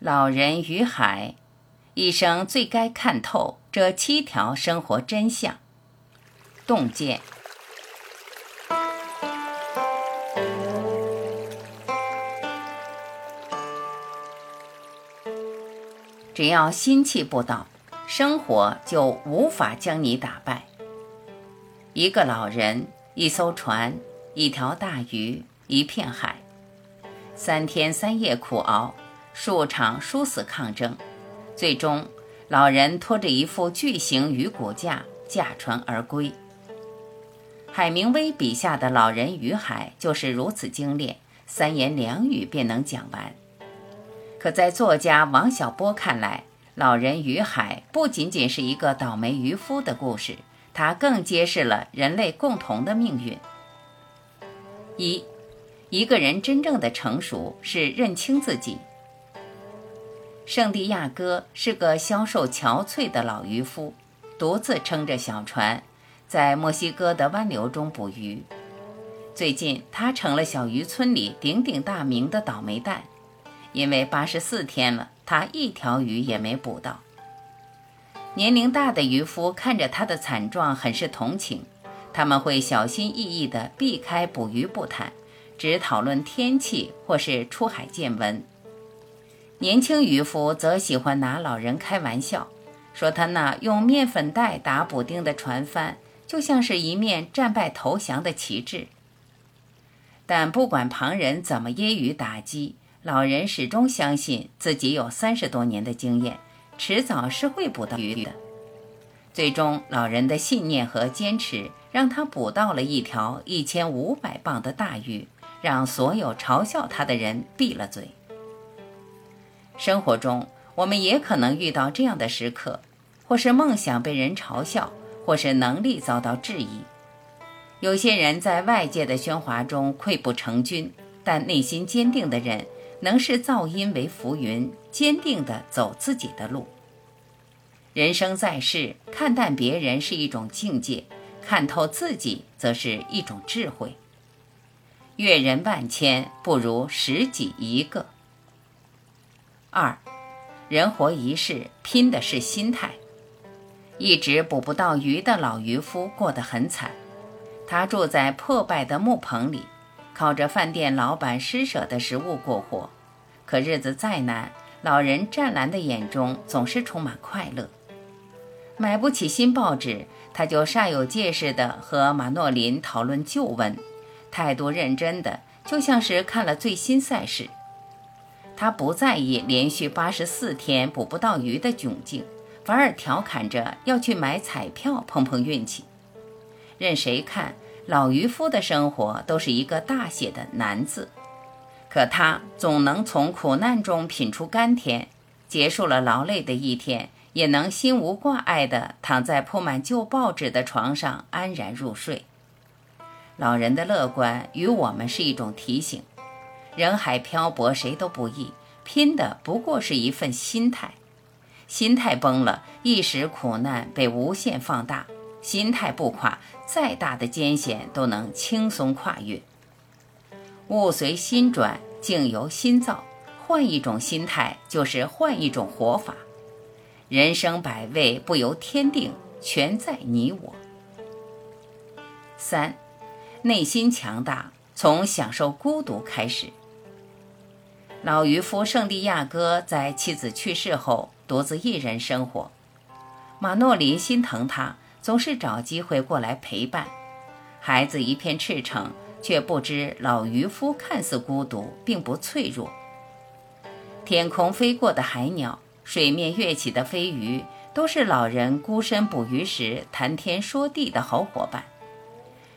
老人与海，一生最该看透这七条生活真相。洞见。只要心气不倒，生活就无法将你打败。一个老人，一艘船，一条大鱼，一片海，三天三夜苦熬。数场殊死抗争，最终，老人拖着一副巨型鱼骨架驾船而归。海明威笔下的老人与海就是如此精炼，三言两语便能讲完。可在作家王小波看来，老人与海不仅仅是一个倒霉渔夫的故事，它更揭示了人类共同的命运。一，一个人真正的成熟是认清自己。圣地亚哥是个消瘦憔悴的老渔夫，独自撑着小船，在墨西哥的湾流中捕鱼。最近，他成了小渔村里鼎鼎大名的倒霉蛋，因为八十四天了，他一条鱼也没捕到。年龄大的渔夫看着他的惨状，很是同情。他们会小心翼翼地避开捕鱼不谈，只讨论天气或是出海见闻。年轻渔夫则喜欢拿老人开玩笑，说他那用面粉袋打补丁的船帆，就像是一面战败投降的旗帜。但不管旁人怎么揶揄打击，老人始终相信自己有三十多年的经验，迟早是会捕到鱼的。最终，老人的信念和坚持让他捕到了一条一千五百磅的大鱼，让所有嘲笑他的人闭了嘴。生活中，我们也可能遇到这样的时刻，或是梦想被人嘲笑，或是能力遭到质疑。有些人在外界的喧哗中溃不成军，但内心坚定的人能视噪音为浮云，坚定地走自己的路。人生在世，看淡别人是一种境界，看透自己则是一种智慧。阅人万千，不如识己一个。二，人活一世，拼的是心态。一直捕不到鱼的老渔夫过得很惨，他住在破败的木棚里，靠着饭店老板施舍的食物过活。可日子再难，老人湛蓝的眼中总是充满快乐。买不起新报纸，他就煞有介事地和马诺林讨论旧闻，态度认真的，就像是看了最新赛事。他不在意连续八十四天捕不到鱼的窘境，反而调侃着要去买彩票碰碰运气。任谁看，老渔夫的生活都是一个大写的难字。可他总能从苦难中品出甘甜，结束了劳累的一天，也能心无挂碍地躺在铺满旧报纸的床上安然入睡。老人的乐观与我们是一种提醒。人海漂泊，谁都不易，拼的不过是一份心态。心态崩了，一时苦难被无限放大；心态不垮，再大的艰险都能轻松跨越。物随心转，境由心造，换一种心态，就是换一种活法。人生百味不由天定，全在你我。三，内心强大，从享受孤独开始。老渔夫圣地亚哥在妻子去世后独自一人生活，马诺林心疼他，总是找机会过来陪伴。孩子一片赤诚，却不知老渔夫看似孤独，并不脆弱。天空飞过的海鸟，水面跃起的飞鱼，都是老人孤身捕鱼时谈天说地的好伙伴。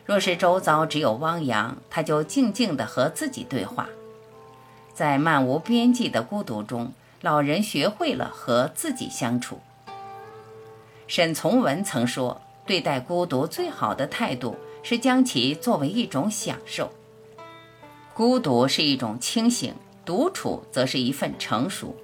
若是周遭只有汪洋，他就静静地和自己对话。在漫无边际的孤独中，老人学会了和自己相处。沈从文曾说：“对待孤独最好的态度是将其作为一种享受。孤独是一种清醒，独处则是一份成熟。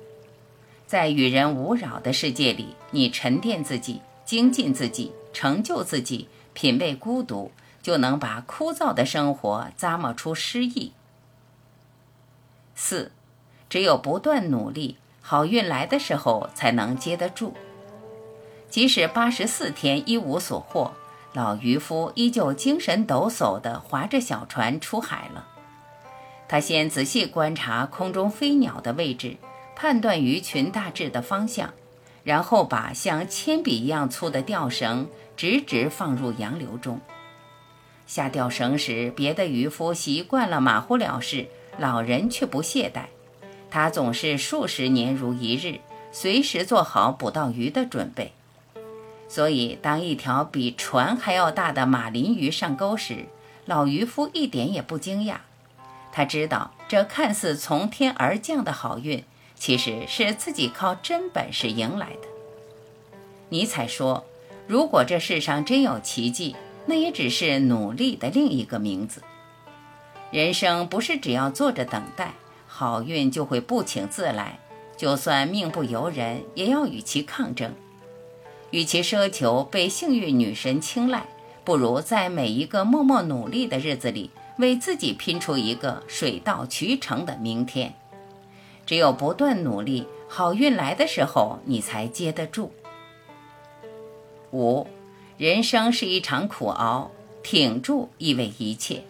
在与人无扰的世界里，你沉淀自己，精进自己，成就自己，品味孤独，就能把枯燥的生活咂摸出诗意。”四，只有不断努力，好运来的时候才能接得住。即使八十四天一无所获，老渔夫依旧精神抖擞地划着小船出海了。他先仔细观察空中飞鸟的位置，判断鱼群大致的方向，然后把像铅笔一样粗的钓绳直直放入洋流中。下钓绳时，别的渔夫习惯了马虎了事，老人却不懈怠。他总是数十年如一日，随时做好捕到鱼的准备。所以，当一条比船还要大的马林鱼上钩时，老渔夫一点也不惊讶。他知道，这看似从天而降的好运，其实是自己靠真本事赢来的。尼采说：“如果这世上真有奇迹，那也只是努力的另一个名字。人生不是只要坐着等待。”好运就会不请自来，就算命不由人，也要与其抗争。与其奢求被幸运女神青睐，不如在每一个默默努力的日子里，为自己拼出一个水到渠成的明天。只有不断努力，好运来的时候，你才接得住。五，人生是一场苦熬，挺住意味一切。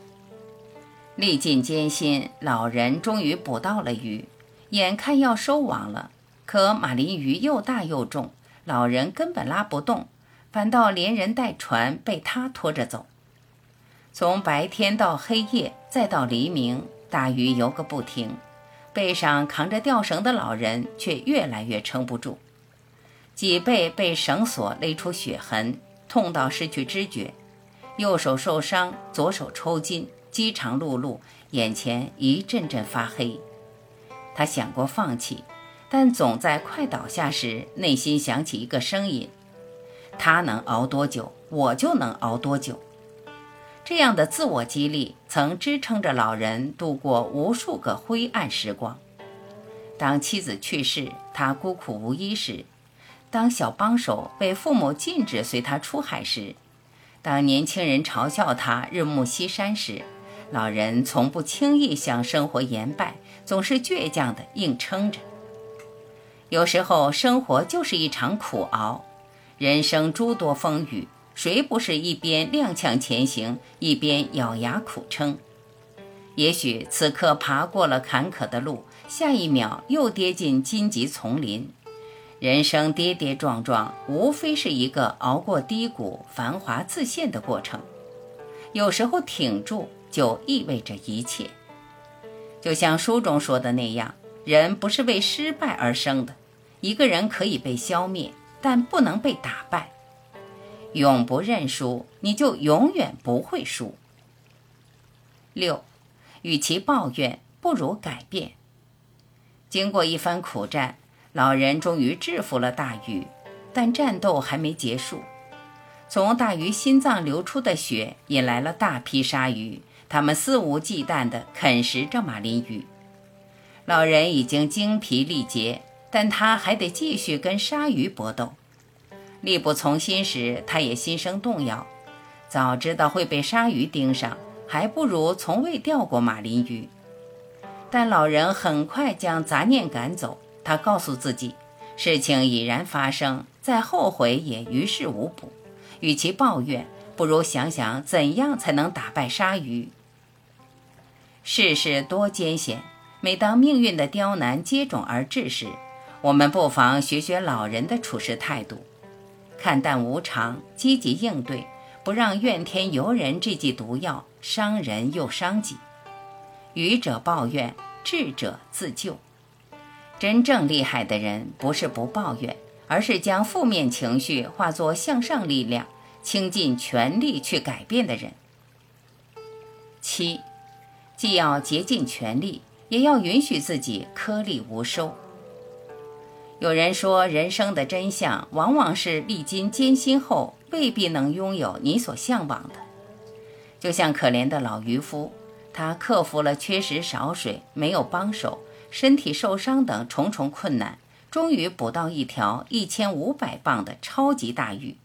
历尽艰辛，老人终于捕到了鱼，眼看要收网了。可马林鱼又大又重，老人根本拉不动，反倒连人带船被他拖着走。从白天到黑夜，再到黎明，大鱼游个不停，背上扛着吊绳的老人却越来越撑不住，脊背被绳索勒出血痕，痛到失去知觉，右手受伤，左手抽筋。饥肠辘辘，眼前一阵阵发黑。他想过放弃，但总在快倒下时，内心响起一个声音：“他能熬多久，我就能熬多久。”这样的自我激励曾支撑着老人度过无数个灰暗时光。当妻子去世，他孤苦无依时；当小帮手被父母禁止随他出海时；当年轻人嘲笑他日暮西山时。老人从不轻易向生活言败，总是倔强地硬撑着。有时候，生活就是一场苦熬，人生诸多风雨，谁不是一边踉跄前行，一边咬牙苦撑？也许此刻爬过了坎坷的路，下一秒又跌进荆棘丛林。人生跌跌撞撞，无非是一个熬过低谷、繁华自现的过程。有时候挺住。就意味着一切，就像书中说的那样，人不是为失败而生的。一个人可以被消灭，但不能被打败。永不认输，你就永远不会输。六，与其抱怨，不如改变。经过一番苦战，老人终于制服了大鱼，但战斗还没结束。从大鱼心脏流出的血引来了大批鲨鱼。他们肆无忌惮地啃食着马林鱼，老人已经精疲力竭，但他还得继续跟鲨鱼搏斗。力不从心时，他也心生动摇。早知道会被鲨鱼盯上，还不如从未钓过马林鱼。但老人很快将杂念赶走，他告诉自己，事情已然发生，再后悔也于事无补。与其抱怨，不如想想怎样才能打败鲨鱼。世事多艰险，每当命运的刁难接踵而至时，我们不妨学学老人的处事态度，看淡无常，积极应对，不让怨天尤人这剂毒药伤人又伤己。愚者抱怨，智者自救。真正厉害的人，不是不抱怨，而是将负面情绪化作向上力量，倾尽全力去改变的人。七。既要竭尽全力，也要允许自己颗粒无收。有人说，人生的真相往往是历经艰辛后，未必能拥有你所向往的。就像可怜的老渔夫，他克服了缺食少水、没有帮手、身体受伤等重重困难，终于捕到一条一千五百磅的超级大鱼。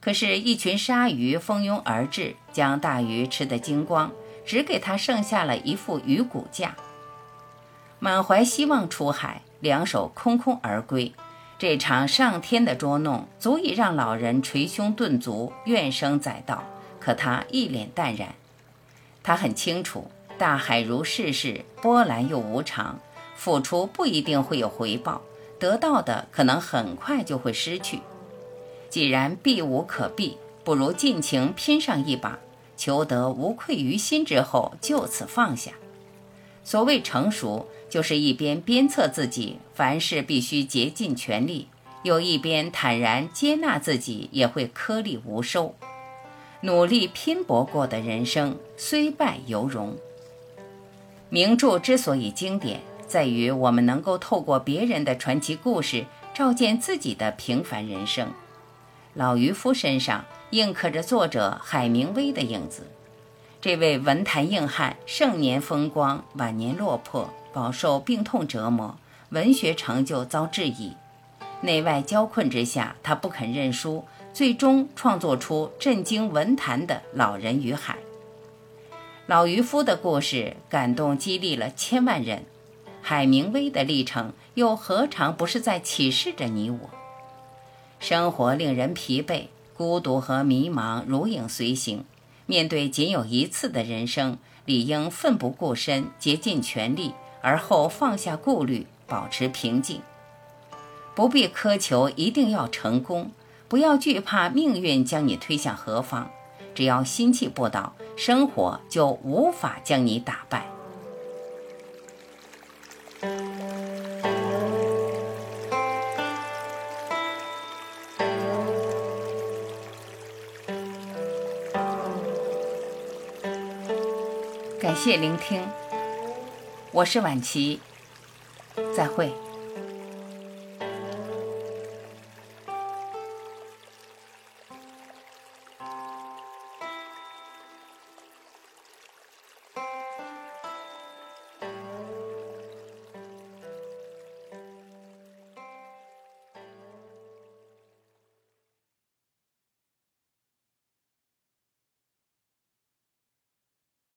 可是，一群鲨鱼蜂拥而至，将大鱼吃得精光。只给他剩下了一副鱼骨架。满怀希望出海，两手空空而归。这场上天的捉弄，足以让老人捶胸顿足，怨声载道。可他一脸淡然。他很清楚，大海如世事，波澜又无常，付出不一定会有回报，得到的可能很快就会失去。既然避无可避，不如尽情拼上一把，求得无愧于心之后，就此放下。所谓成熟。就是一边鞭策自己凡事必须竭尽全力，又一边坦然接纳自己也会颗粒无收。努力拼搏过的人生，虽败犹荣。名著之所以经典，在于我们能够透过别人的传奇故事，照见自己的平凡人生。老渔夫身上印刻着作者海明威的影子。这位文坛硬汉，盛年风光，晚年落魄。饱受病痛折磨，文学成就遭质疑，内外交困之下，他不肯认输，最终创作出震惊文坛的《老人与海》。老渔夫的故事感动激励了千万人，海明威的历程又何尝不是在启示着你我？生活令人疲惫，孤独和迷茫如影随形，面对仅有一次的人生，理应奋不顾身，竭尽全力。而后放下顾虑，保持平静，不必苛求一定要成功，不要惧怕命运将你推向何方。只要心气不倒，生活就无法将你打败。谢聆听。我是晚琪，再会。